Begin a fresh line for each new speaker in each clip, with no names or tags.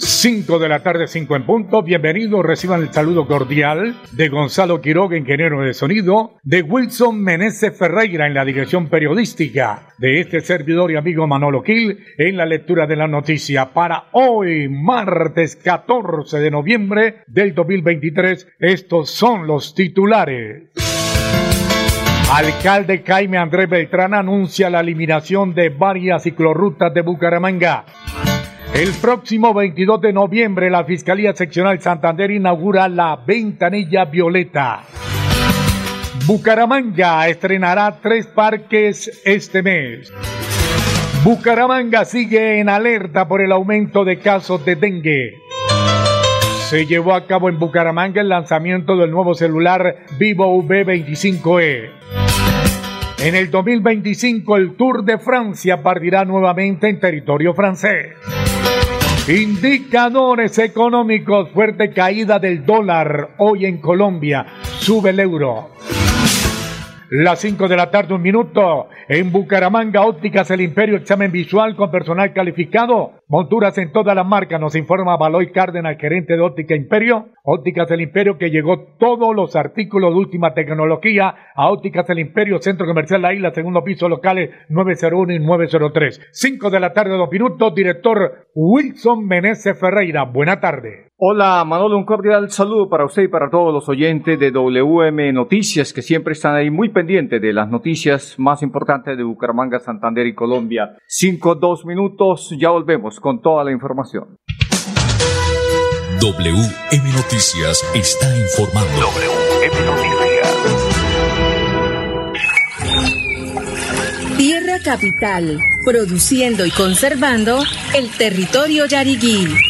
5 de la tarde, 5 en punto. Bienvenidos, reciban el saludo cordial de Gonzalo Quiroga, ingeniero de sonido, de Wilson Meneses Ferreira en la dirección periodística, de este servidor y amigo Manolo Gil en la lectura de la noticia. Para hoy, martes 14 de noviembre del 2023, estos son los titulares. Alcalde Jaime Andrés Beltrán anuncia la eliminación de varias ciclorrutas de Bucaramanga. El próximo 22 de noviembre la Fiscalía Seccional Santander inaugura la Ventanilla Violeta. Bucaramanga estrenará tres parques este mes. Bucaramanga sigue en alerta por el aumento de casos de dengue. Se llevó a cabo en Bucaramanga el lanzamiento del nuevo celular Vivo V25e. En el 2025 el Tour de Francia partirá nuevamente en territorio francés. Indicadores económicos, fuerte caída del dólar hoy en Colombia, sube el euro. Las 5 de la tarde, un minuto. En Bucaramanga, ópticas el Imperio, examen visual con personal calificado. Monturas en toda la marca, nos informa Baloy Cárdenas, gerente de Óptica Imperio. Ópticas el Imperio que llegó todos los artículos de última tecnología a Ópticas el Imperio, Centro Comercial La Isla, segundo piso locales 901 y 903. 5 de la tarde, dos minutos. Director Wilson Meneses Ferreira. Buena tarde.
Hola Manolo, un cordial saludo para usted y para todos los oyentes de WM Noticias que siempre están ahí muy pendientes de las noticias más importantes de Bucaramanga, Santander y Colombia. Cinco, dos minutos, ya volvemos con toda la información.
WM Noticias está informando.
WM
Noticias. Tierra Capital, produciendo y conservando el territorio yariguí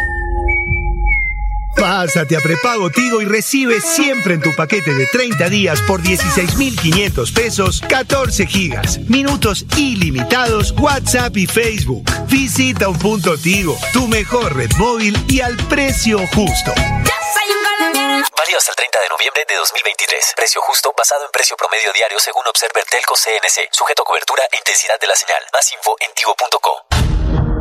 Pásate a prepago Tigo y recibe siempre en tu paquete de 30 días por 16,500 pesos 14 gigas, minutos ilimitados, WhatsApp y Facebook. Visita un punto Tigo, tu mejor red móvil y al precio justo.
Válido hasta el 30 de noviembre de 2023. Precio justo basado en precio promedio diario según Observer Telco CNC. Sujeto a cobertura e intensidad de la señal. Más info en tigo.co.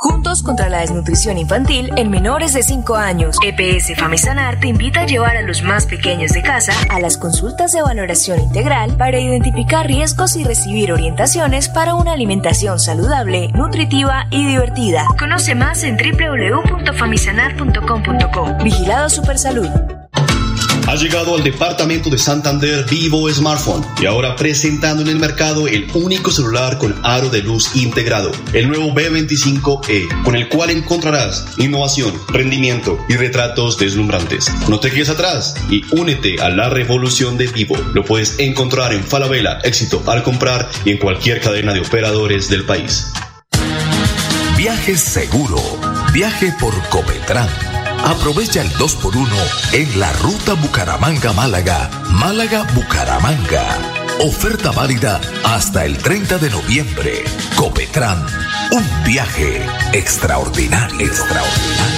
Juntos contra la desnutrición infantil en menores de 5 años. EPS Famisanar te invita a llevar a los más pequeños de casa a las consultas de valoración integral para identificar riesgos y recibir orientaciones para una alimentación saludable, nutritiva y divertida. Conoce más en www.famisanar.com.co. Vigilado Supersalud.
Ha llegado al departamento de Santander Vivo Smartphone y ahora presentando en el mercado el único celular con aro de luz integrado, el nuevo B25E, con el cual encontrarás innovación, rendimiento y retratos deslumbrantes. No te quedes atrás y únete a la revolución de Vivo. Lo puedes encontrar en Falabella, éxito al comprar y en cualquier cadena de operadores del país.
Viaje seguro. Viaje por Copetrán Aprovecha el 2x1 en la ruta Bucaramanga-Málaga, Málaga-Bucaramanga. Oferta válida hasta el 30 de noviembre. Copetran, un viaje extraordinario, extraordinario.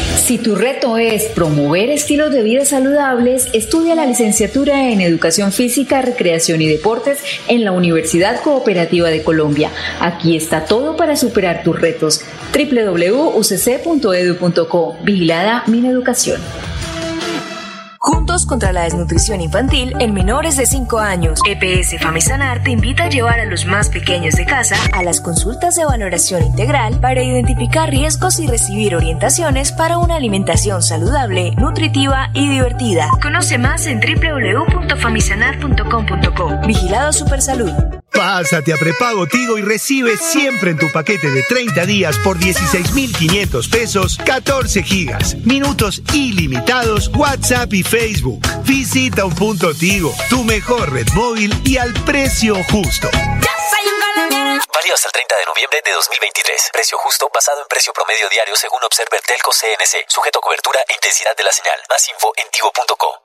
Si tu reto es promover estilos de vida saludables, estudia la licenciatura en Educación Física, Recreación y Deportes en la Universidad Cooperativa de Colombia. Aquí está todo para superar tus retos. www.ucc.edu.co. Vigilada Mineducación.
Contra la desnutrición infantil en menores de 5 años. EPS Famisanar te invita a llevar a los más pequeños de casa a las consultas de valoración integral para identificar riesgos y recibir orientaciones para una alimentación saludable, nutritiva y divertida. Conoce más en www.famisanar.com.co. Vigilado Supersalud.
Pásate a prepago Tigo y recibe siempre en tu paquete de 30 días por 16,500 pesos 14 gigas, minutos ilimitados, WhatsApp y Facebook. Visita un punto Tigo, tu mejor red móvil y al precio justo.
Válido hasta el 30 de noviembre de 2023. Precio justo basado en precio promedio diario según Observer Telco CNC. Sujeto a cobertura e intensidad de la señal. Más info en tigo.co.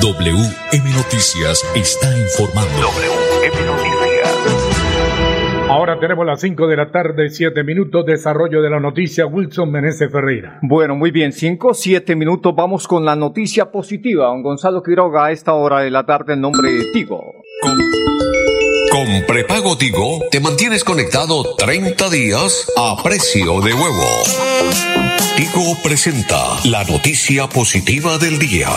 WM Noticias está informando.
WM Noticias. Ahora tenemos las 5 de la tarde, 7 minutos, desarrollo de la noticia Wilson Menezes Ferreira.
Bueno, muy bien, 5, 7 minutos, vamos con la noticia positiva. Don Gonzalo Quiroga a esta hora de la tarde en nombre de Tigo.
Con, con prepago Tigo te mantienes conectado 30 días a precio de huevo. Tigo presenta la noticia positiva del día.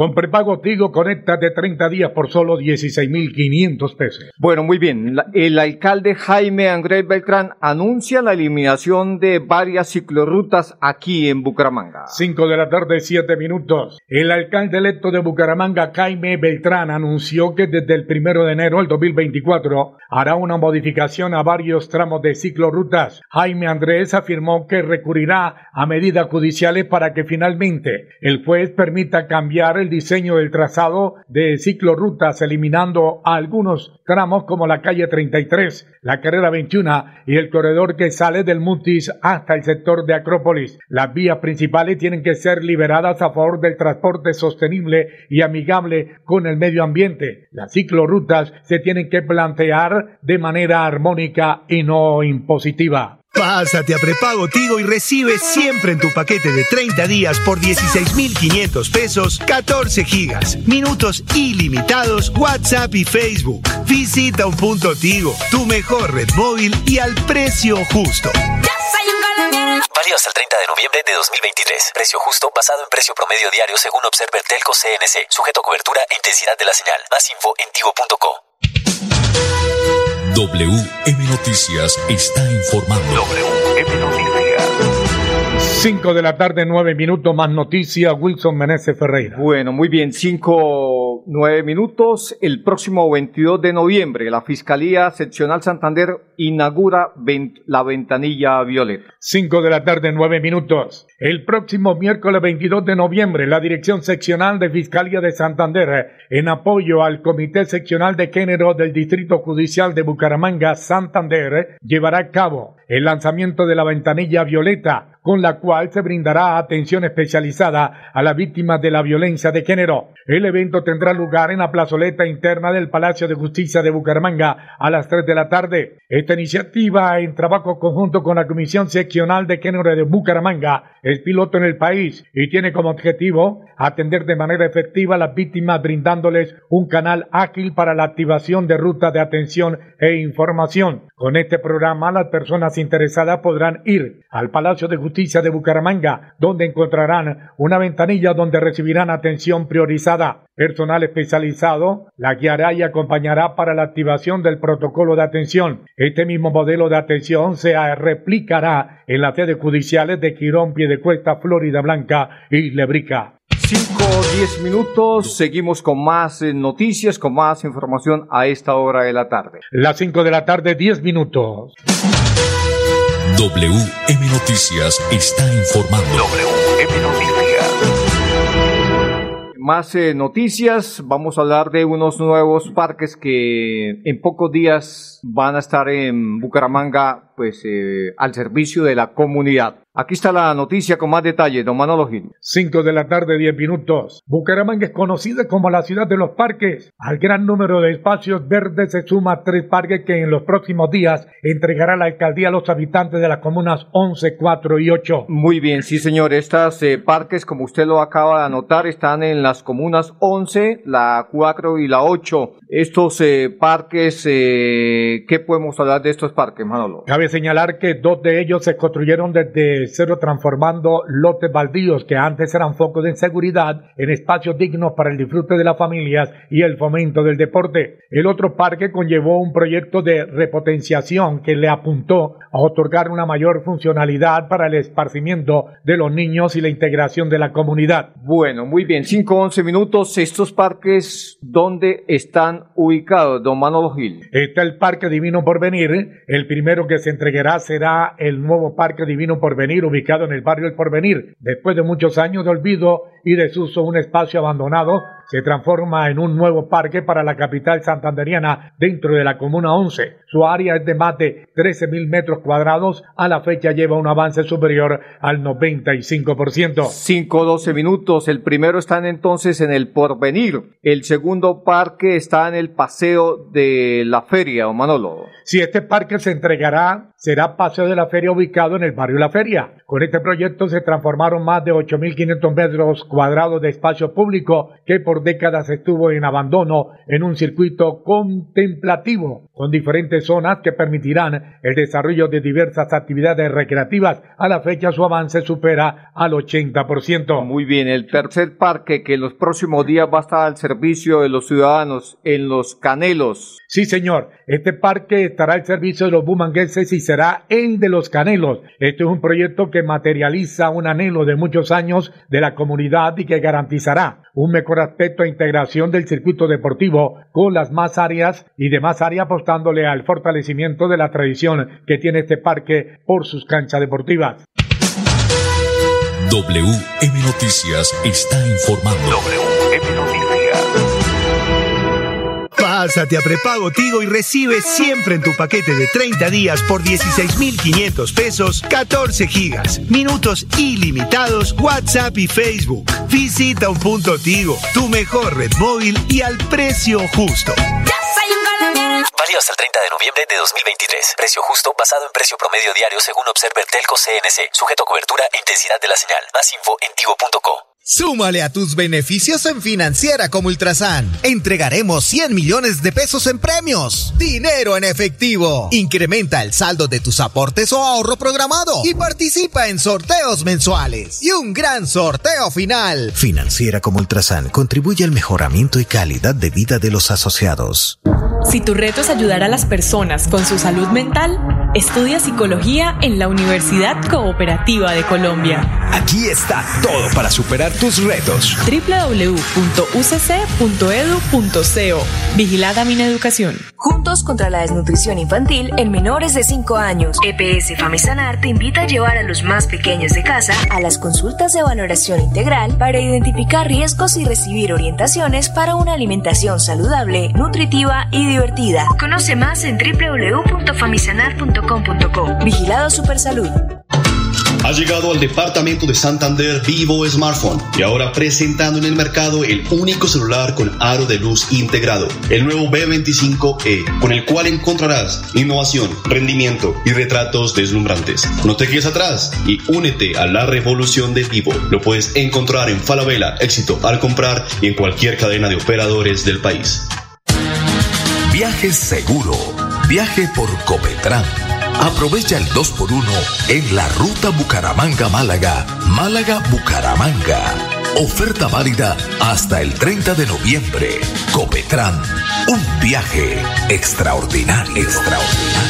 Con prepago Tigo, conéctate 30 días por solo 16,500 pesos.
Bueno, muy bien. El alcalde Jaime Andrés Beltrán anuncia la eliminación de varias ciclorrutas aquí en Bucaramanga.
5 de la tarde, 7 minutos. El alcalde electo de Bucaramanga, Jaime Beltrán, anunció que desde el primero de enero del 2024 hará una modificación a varios tramos de ciclorrutas. Jaime Andrés afirmó que recurrirá a medidas judiciales para que finalmente el juez permita cambiar diseño del trazado de ciclorrutas, eliminando algunos tramos como la calle 33, la carrera 21 y el corredor que sale del Mutis hasta el sector de Acrópolis. Las vías principales tienen que ser liberadas a favor del transporte sostenible y amigable con el medio ambiente. Las ciclorrutas se tienen que plantear de manera armónica y no impositiva.
Pásate a prepago Tigo y recibe siempre en tu paquete de 30 días por 16,500 pesos 14 gigas, minutos ilimitados, WhatsApp y Facebook. Visita un punto Tigo, tu mejor red móvil y al precio justo.
Válido hasta el 30 de noviembre de 2023. Precio justo basado en precio promedio diario según Observer Telco CNC. Sujeto a cobertura e intensidad de la señal. Más info en tigo.co.
WM Noticias está informando.
WM Noticias. 5 de la tarde, 9 minutos, más noticias, Wilson Menezes Ferreira.
Bueno, muy bien, 5, 9 minutos. El próximo 22 de noviembre, la Fiscalía Seccional Santander inaugura la ventanilla violeta.
5 de la tarde, 9 minutos. El próximo miércoles 22 de noviembre, la Dirección Seccional de Fiscalía de Santander, en apoyo al Comité Seccional de Género del Distrito Judicial de Bucaramanga, Santander, llevará a cabo el lanzamiento de la ventanilla violeta, con la cual se brindará atención especializada a las víctimas de la violencia de género. El evento tendrá lugar en la plazoleta interna del Palacio de Justicia de Bucaramanga a las 3 de la tarde. Esta iniciativa, en trabajo conjunto con la Comisión Seccional de Género de Bucaramanga, es piloto en el país y tiene como objetivo atender de manera efectiva a las víctimas brindándoles un canal ágil para la activación de rutas de atención e información. Con este programa, las personas interesadas podrán ir al Palacio de Justicia Justicia de Bucaramanga, donde encontrarán una ventanilla donde recibirán atención priorizada. Personal especializado la guiará y acompañará para la activación del protocolo de atención. Este mismo modelo de atención se replicará en las sedes judiciales de Quirón, Piedecuesta, Florida Blanca y Lebrica.
5 o 10 minutos, seguimos con más eh, noticias, con más información a esta hora de la tarde.
Las 5 de la tarde, 10 minutos.
WM Noticias está informando. WM Noticias.
Más eh, noticias, vamos a hablar de unos nuevos parques que en pocos días van a estar en Bucaramanga, pues eh, al servicio de la comunidad. Aquí está la noticia con más detalle, don Manolo Gil.
5 de la tarde, 10 minutos. Bucaramanga es conocida como la ciudad de los parques. Al gran número de espacios verdes se suma tres parques que en los próximos días entregará la alcaldía a los habitantes de las comunas 11, 4 y 8.
Muy bien, sí señor. Estos eh, parques, como usted lo acaba de anotar, están en las comunas 11, la 4 y la 8. Estos eh, parques, eh, ¿qué podemos hablar de estos parques, Manolo?
Cabe señalar que dos de ellos se construyeron desde cero transformando lotes baldíos que antes eran focos de inseguridad en espacios dignos para el disfrute de las familias y el fomento del deporte. El otro parque conllevó un proyecto de repotenciación que le apuntó a otorgar una mayor funcionalidad para el esparcimiento de los niños y la integración de la comunidad.
Bueno, muy bien, 5 11 minutos. Estos parques, ¿dónde están ubicados, don Manolo Gil?
Está el Parque Divino Porvenir. El primero que se entregará será el nuevo Parque Divino Porvenir ubicado en el barrio El Porvenir. Después de muchos años de olvido y desuso, un espacio abandonado se transforma en un nuevo parque para la capital santanderiana dentro de la Comuna 11. Su área es de más de 13 mil metros cuadrados. A la fecha lleva un avance superior al 95%.
5 12 minutos. El primero está entonces en el Porvenir. El segundo parque está en el Paseo de la Feria, o Manolo.
Si este parque se entregará, será Paseo de la Feria ubicado en el barrio La Feria. Con este proyecto se transformaron más de 8.500 metros cuadrados de espacio público que por décadas estuvo en abandono en un circuito contemplativo con diferentes zonas que permitirán el desarrollo de diversas actividades recreativas. A la fecha su avance supera al 80%.
Muy bien, el tercer parque que en los próximos días va a estar al servicio de los ciudadanos en Los Canelos.
Sí, señor. Este parque estará al servicio de los bumangueses y será el de los Canelos. Este es un proyecto que materializa un anhelo de muchos años de la comunidad y que garantizará un mejor aspecto e integración del circuito deportivo con las más áreas y demás áreas apostándole al fortalecimiento de la tradición que tiene este parque por sus canchas deportivas.
WM Noticias está informando. WM Noticias.
Pásate a prepago Tigo y recibe siempre en tu paquete de 30 días por 16,500 pesos 14 gigas, minutos ilimitados, WhatsApp y Facebook. Visita un punto Tigo, tu mejor red móvil y al precio justo.
Válido hasta el 30 de noviembre de 2023. Precio justo basado en precio promedio diario según Observer Telco CNC. Sujeto a cobertura e intensidad de la señal. Más info en tigo.co.
Súmale a tus beneficios en Financiera como Ultrasan. Entregaremos 100 millones de pesos en premios. Dinero en efectivo. Incrementa el saldo de tus aportes o ahorro programado y participa en sorteos mensuales. Y un gran sorteo final. Financiera como Ultrasan contribuye al mejoramiento y calidad de vida de los asociados.
Si tu reto es ayudar a las personas con su salud mental, estudia psicología en la Universidad Cooperativa de Colombia.
Aquí está todo para superar tus retos.
www.ucc.edu.co Vigilada Mineducación.
Juntos contra la desnutrición infantil en menores de 5 años. EPS Famisanar te invita a llevar a los más pequeños de casa a las consultas de valoración integral para identificar riesgos y recibir orientaciones para una alimentación saludable, nutritiva y divertida. Conoce más en www.famisanar.com.co. Vigilado Supersalud.
Ha llegado al departamento de Santander Vivo Smartphone y ahora presentando en el mercado el único celular con aro de luz integrado, el nuevo B25E, con el cual encontrarás innovación, rendimiento y retratos deslumbrantes. No te quedes atrás y únete a la revolución de Vivo. Lo puedes encontrar en Falabella, éxito al comprar y en cualquier cadena de operadores del país.
Viaje seguro. Viaje por Copetran. Aprovecha el 2x1 en la ruta Bucaramanga-Málaga, Málaga-Bucaramanga. Oferta válida hasta el 30 de noviembre. Copetran, un viaje extraordinario, extraordinario.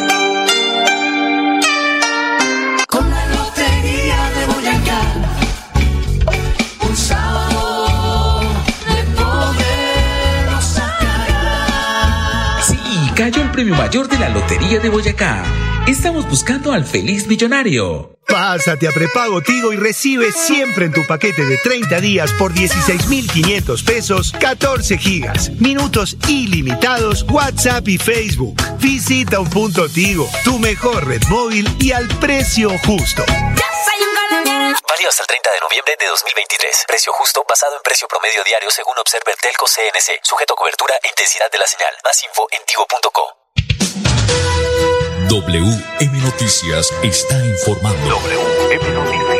El premio mayor de la Lotería de Boyacá. Estamos buscando al feliz millonario.
Pásate a prepago Tigo y recibe siempre en tu paquete de 30 días por 16,500 pesos 14 gigas, minutos ilimitados, WhatsApp y Facebook. Visita un punto Tigo, tu mejor red móvil y al precio justo.
Válido hasta el 30 de noviembre de 2023. Precio justo basado en precio promedio diario según Observer Telco CNC. Sujeto a cobertura e intensidad de la señal. Más info en tigo.co.
WM Noticias está informando. WM Noticias.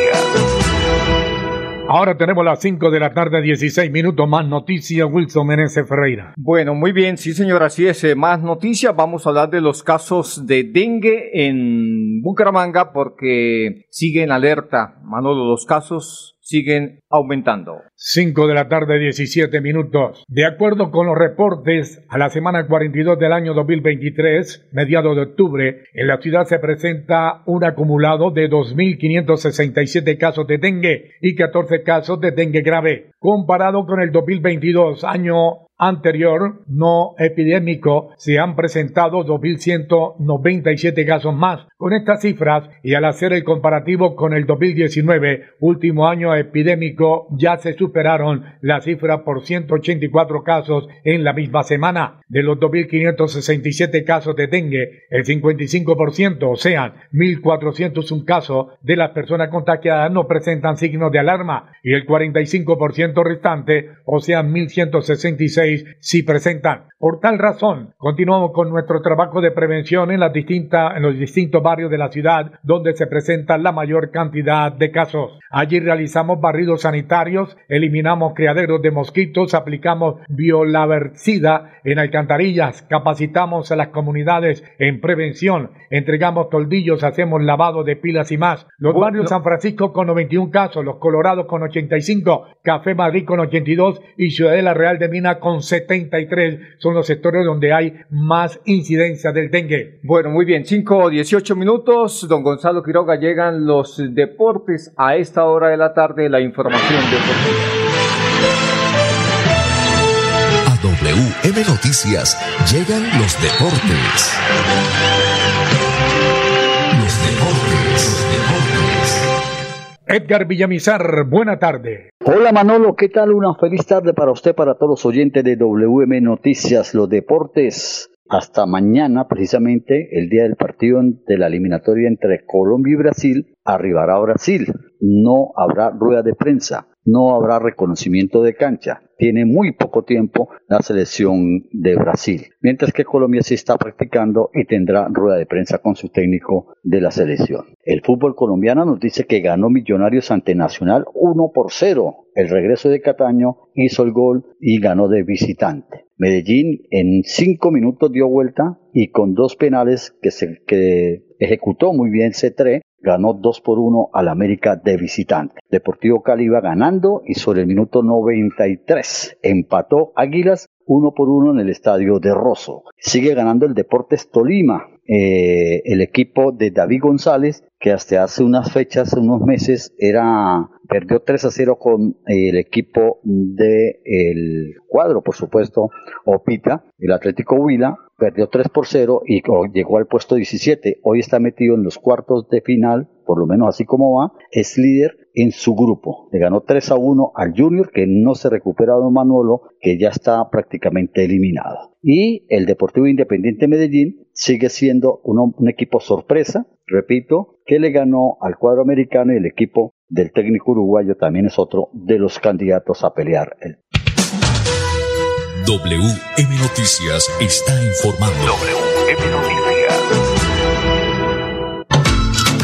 Ahora tenemos las 5 de la tarde, 16 minutos más noticias. Wilson Meneses Ferreira.
Bueno, muy bien, sí señor, así es. eh, más noticias. Vamos a hablar de los casos de dengue en Bucaramanga porque siguen alerta. Manolo, los casos siguen aumentando.
5 de la tarde, 17 minutos. De acuerdo con los reportes, a la semana 42 del año 2023, mediados de octubre, en la ciudad se presenta un acumulado de 2.567 casos de dengue y 14 casos de dengue grave. Comparado con el 2022, año anterior no epidémico se han presentado 2.197 casos más. Con estas cifras y al hacer el comparativo con el 2019, último año epidémico, ya se superaron la cifra por 184 casos en la misma semana. De los 2.567 casos de dengue, el 55%, o sea, 1.401 casos de las personas contagiadas no presentan signos de alarma y el 45% restante, o sea, 1.166 si presentan. Por tal razón, continuamos con nuestro trabajo de prevención en, las distintas, en los distintos barrios de la ciudad donde se presenta la mayor cantidad de casos. Allí realizamos barridos sanitarios, eliminamos criaderos de mosquitos, aplicamos violaversida en alcantarillas, capacitamos a las comunidades en prevención, entregamos toldillos, hacemos lavado de pilas y más. Los barrios San Francisco con 91 casos, los Colorados con 85, Café Madrid con 82 y Ciudadela Real de Mina con 73 son los sectores donde hay más incidencia del dengue.
Bueno, muy bien, 5 o 18 minutos. Don Gonzalo Quiroga, llegan los deportes a esta hora de la tarde, la información deportiva.
A WM Noticias llegan los deportes.
Edgar Villamizar, buena tarde.
Hola Manolo, ¿qué tal? Una feliz tarde para usted, para todos los oyentes de WM Noticias, los deportes. Hasta mañana, precisamente, el día del partido de la eliminatoria entre Colombia y Brasil, arribará Brasil. No habrá rueda de prensa, no habrá reconocimiento de cancha. Tiene muy poco tiempo la selección de Brasil, mientras que Colombia sí está practicando y tendrá rueda de prensa con su técnico de la selección. El fútbol colombiano nos dice que ganó Millonarios ante Nacional 1 por 0. El regreso de Cataño hizo el gol y ganó de visitante. Medellín en cinco minutos dio vuelta y con dos penales que, se, que ejecutó muy bien C3, ganó 2 por 1 al América de visitante. Deportivo Cali iba ganando y sobre el minuto 93 empató Águilas 1 por 1 en el estadio de Rosso. Sigue ganando el Deportes Tolima, eh, el equipo de David González, que hasta hace unas fechas, unos meses, era perdió 3 a 0 con el equipo de el cuadro, por supuesto, Opita, el Atlético Huila, perdió 3 por 0 y llegó al puesto 17. Hoy está metido en los cuartos de final, por lo menos así como va, es líder en su grupo. Le ganó 3 a 1 al Junior, que no se recupera Don Manolo, que ya está prácticamente eliminado. Y el Deportivo Independiente Medellín sigue siendo un, equipo sorpresa, repito, que le ganó al cuadro americano y el equipo del técnico uruguayo también es otro de los candidatos a pelear el
WM Noticias está informando. WM Noticias.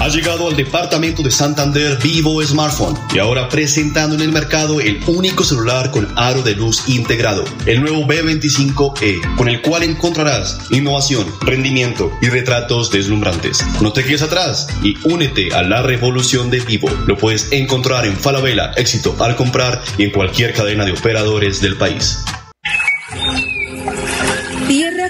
Ha llegado al departamento de Santander Vivo Smartphone y ahora presentando en el mercado el único celular con aro de luz integrado, el nuevo B25E, con el cual encontrarás innovación, rendimiento y retratos deslumbrantes. No te quedes atrás y únete a la revolución de Vivo. Lo puedes encontrar en Falabella, éxito al comprar y en cualquier cadena de operadores del país.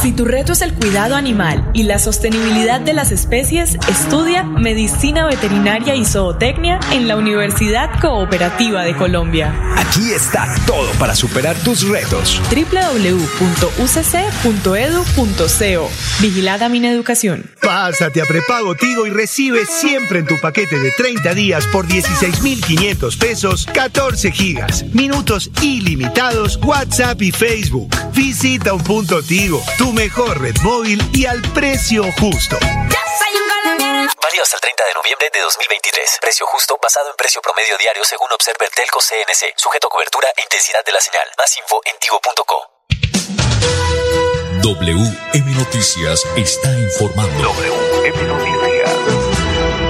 Si tu reto es el cuidado animal y la sostenibilidad de las especies, estudia Medicina Veterinaria y Zootecnia en la Universidad Cooperativa de Colombia.
Aquí está todo para superar tus retos.
www.ucc.edu.co Vigilada Mineducación.
Pásate a prepago Tigo y recibe siempre en tu paquete de 30 días por 16,500 pesos 14 gigas, minutos ilimitados, WhatsApp y Facebook. Visita un punto Tigo, tu mejor red móvil y al precio justo.
Válido hasta el 30 de noviembre de 2023. Precio justo basado en precio promedio diario según Observer Telco CNC. Sujeto a cobertura e intensidad de la señal. Más info en tigo.co.
WM Noticias está informando. WM Noticias.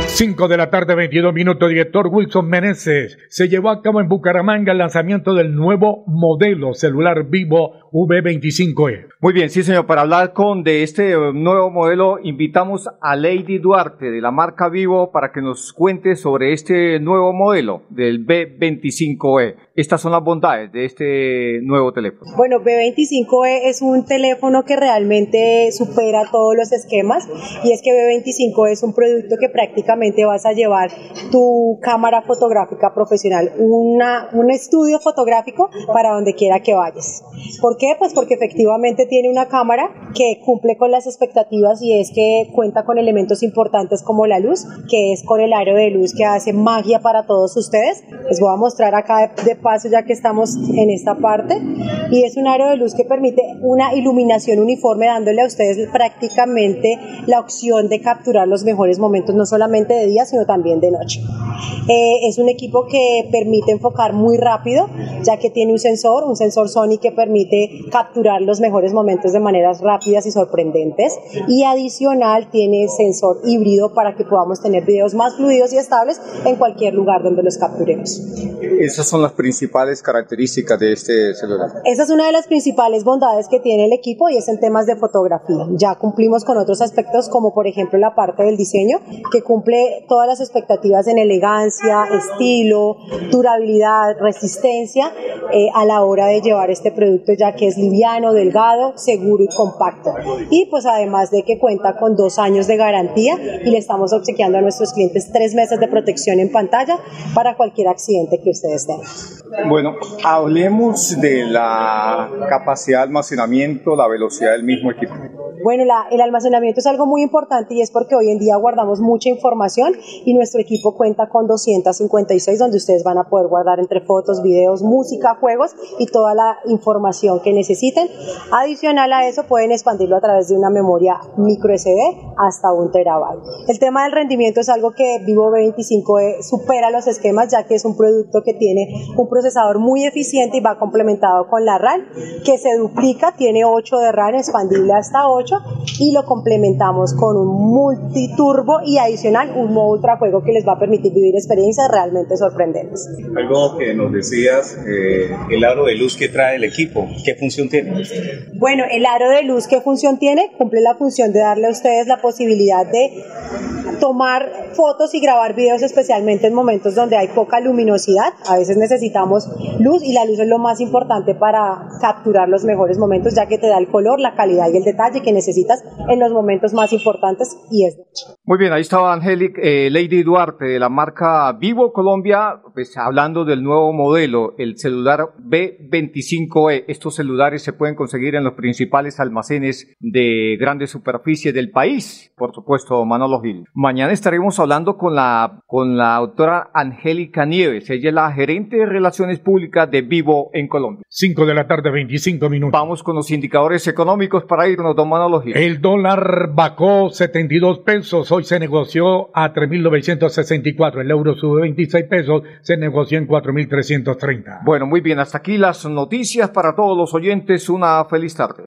5 de la tarde, 22 minutos, director Wilson Meneses. Se llevó a cabo en Bucaramanga el lanzamiento del nuevo modelo celular vivo V25E.
Muy bien, sí señor, para hablar con de este eh, nuevo modelo invitamos a Lady Duarte de la marca Vivo para que nos cuente sobre este nuevo modelo del B25E. Estas son las bondades de este nuevo teléfono.
Bueno, B25E es un teléfono que realmente supera todos los esquemas y es que B25E es un producto que prácticamente vas a llevar tu cámara fotográfica profesional, una, un estudio fotográfico para donde quiera que vayas. ¿Por qué? Pues porque efectivamente tiene una cámara que cumple con las expectativas y es que cuenta con elementos importantes como la luz, que es con el aro de luz que hace magia para todos ustedes. Les voy a mostrar acá de, de paso ya que estamos en esta parte y es un aro de luz que permite una iluminación uniforme dándole a ustedes prácticamente la opción de capturar los mejores momentos no solamente de día sino también de noche. Eh, es un equipo que permite enfocar muy rápido ya que tiene un sensor, un sensor Sony que permite capturar los mejores momentos de maneras rápidas y sorprendentes y adicional tiene sensor híbrido para que podamos tener videos más fluidos y estables en cualquier lugar donde los capturemos.
Esas son las principales características de este celular.
Esa es una de las principales bondades que tiene el equipo y es en temas de fotografía. Ya cumplimos con otros aspectos como por ejemplo la parte del diseño que cumple todas las expectativas en elegancia, estilo, durabilidad, resistencia eh, a la hora de llevar este producto ya que es liviano, delgado, seguro y compacto. Y pues además de que cuenta con dos años de garantía y le estamos obsequiando a nuestros clientes tres meses de protección en pantalla para cualquier accidente que ustedes tengan.
Bueno, hablemos de la capacidad de almacenamiento, la velocidad del mismo equipo.
Bueno, la, el almacenamiento es algo muy importante y es porque hoy en día guardamos mucha información y nuestro equipo cuenta con 256 donde ustedes van a poder guardar entre fotos, videos, música, juegos y toda la información que necesiten. Adicional a eso pueden expandirlo a través de una memoria micro SD hasta un terabyte. El tema del rendimiento es algo que Vivo V25 supera los esquemas ya que es un producto que tiene un procesador muy eficiente y va complementado con la RAM que se duplica, tiene 8 de RAM expandible hasta 8 y lo complementamos con un multiturbo y adicional un modo ultra juego que les va a permitir vivir experiencias realmente sorprendentes.
Algo que nos decías, eh, el aro de luz que trae el equipo, ¿qué función tiene?
Bueno, el aro de luz, ¿qué función tiene? Cumple la función de darle a ustedes la posibilidad de tomar fotos y grabar videos especialmente en momentos donde hay poca luminosidad. A veces necesitamos luz y la luz es lo más importante para capturar los mejores momentos ya que te da el color, la calidad y el detalle que necesitas en los momentos más importantes y es
Muy bien, ahí estaba Angélica, eh, Lady Duarte de la marca Vivo Colombia, pues hablando del nuevo modelo, el celular B25E. Estos celulares se pueden conseguir en los principales almacenes de grandes superficies del país, por supuesto, Manolo Gil. Mañana estaremos hablando con la, con la doctora Angélica Nieves. Ella es la gerente de Relaciones Públicas de Vivo en Colombia.
5 de la tarde, 25 minutos.
Vamos con los indicadores económicos para irnos, don Manolo Gil.
El dólar bajó 72 pesos, hoy se negoció a 3.964. El euro sube 26 pesos, se negoció en 4.330.
Bueno, muy bien, hasta aquí las noticias para todos los oyentes. Una feliz tarde.